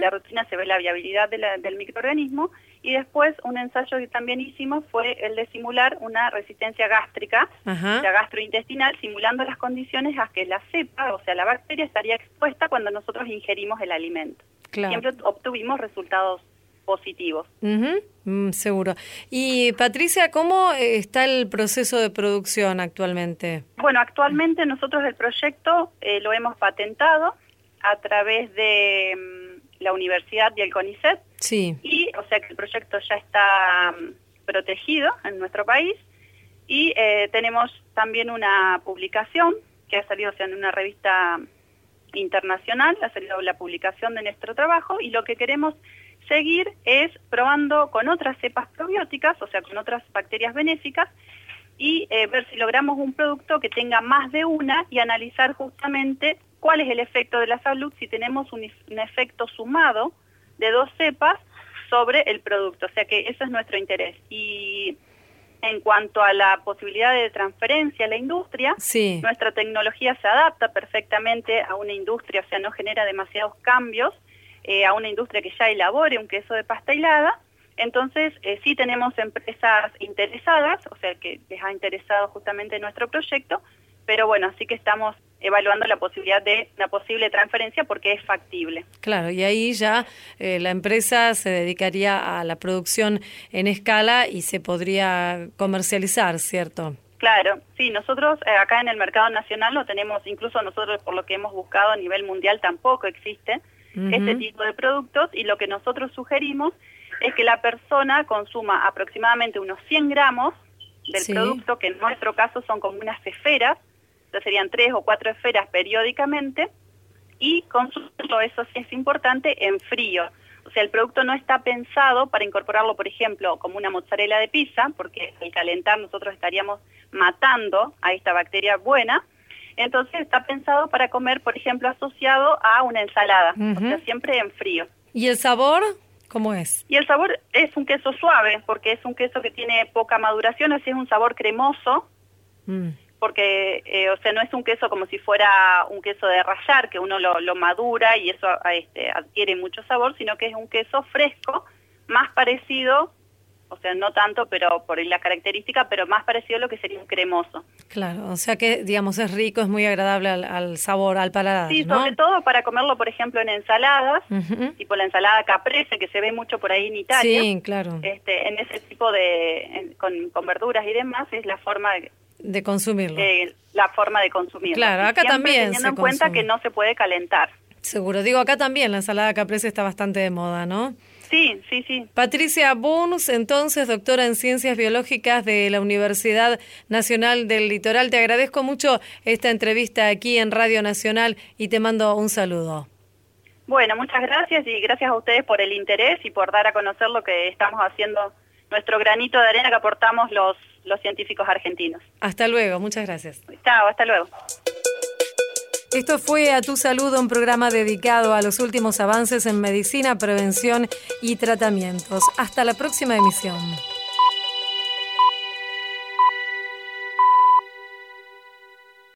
la rutina se ve la viabilidad de la- del microorganismo y después un ensayo que también hicimos fue el de simular una resistencia gástrica, Ajá. sea, gastrointestinal, simulando las condiciones a que la cepa, o sea, la bacteria estaría expuesta cuando nosotros ingerimos el alimento. Claro. Siempre obtuvimos resultados positivos. Mm, seguro. Y Patricia, ¿cómo eh, está el proceso de producción actualmente? Bueno, actualmente nosotros el proyecto eh, lo hemos patentado a través de mm, la Universidad y el CONICET Sí. y o sea que el proyecto ya está mm, protegido en nuestro país. Y eh, tenemos también una publicación que ha salido o sea, en una revista internacional, ha salido la publicación de nuestro trabajo. Y lo que queremos seguir es probando con otras cepas probióticas, o sea, con otras bacterias benéficas. Y eh, ver si logramos un producto que tenga más de una y analizar justamente cuál es el efecto de la salud si tenemos un efecto sumado de dos cepas sobre el producto. O sea que eso es nuestro interés. Y en cuanto a la posibilidad de transferencia a la industria, Sí. nuestra tecnología se adapta perfectamente a una industria, o sea, no genera demasiados cambios eh, a una industria que ya elabore un queso de pasta hilada. Entonces, eh, sí tenemos empresas interesadas, o sea, que les ha interesado justamente nuestro proyecto, pero bueno, sí que estamos evaluando la posibilidad de una posible transferencia porque es factible. Claro, y ahí ya eh, la empresa se dedicaría a la producción en escala y se podría comercializar, ¿cierto? Claro, sí, nosotros eh, acá en el mercado nacional lo tenemos, incluso nosotros por lo que hemos buscado a nivel mundial tampoco existe este tipo de productos y lo que nosotros sugerimos es que la persona consuma aproximadamente unos 100 gramos del Sí. producto, que en nuestro caso son como unas esferas, entonces serían tres o cuatro esferas periódicamente, y consumirlo, eso sí es importante, en frío. O sea, el producto no está pensado para incorporarlo, por ejemplo, como una mozzarella de pizza, porque al calentar nosotros estaríamos matando a esta bacteria buena. Entonces está pensado para comer, por ejemplo, asociado a una ensalada, o sea, siempre en frío. ¿Y el sabor? ¿Cómo es? Y el sabor es un queso suave, porque es un queso que tiene poca maduración, así es un sabor cremoso, Mm. Porque, eh, o sea, no es un queso como si fuera un queso de rallar, que uno lo, lo madura y eso este, adquiere mucho sabor, sino que es un queso fresco, más parecido, o sea, no tanto, pero por la característica, pero más parecido a lo que sería un cremoso. Claro, o sea que, digamos, es rico, es muy agradable al, al sabor, al paladar, Sí, ¿no? sobre todo para comerlo, por ejemplo, en ensaladas, Ujú. tipo la ensalada caprese, que se ve mucho por ahí en Italia. Sí, claro, Este, en ese tipo de, en- con, con verduras y demás, es la forma de, de consumirlo. de- la forma de consumirlo. Claro, acá siempre también teniendo se en cuenta que no se puede calentar. Seguro. Digo, acá también la ensalada caprese está bastante de moda, ¿no? Sí, sí, sí. Patricia Burns, entonces doctora en Ciencias Biológicas de la Universidad Nacional del Litoral. Te agradezco mucho esta entrevista aquí en Radio Nacional y te mando un saludo. Bueno, muchas gracias y gracias a ustedes por el interés y por dar a conocer lo que estamos haciendo, nuestro granito de arena que aportamos los, los científicos argentinos. Hasta luego, muchas gracias. Chao, hasta luego. Esto fue A Tu Salud, un programa dedicado a los últimos avances en medicina, prevención y tratamientos. Hasta la próxima emisión.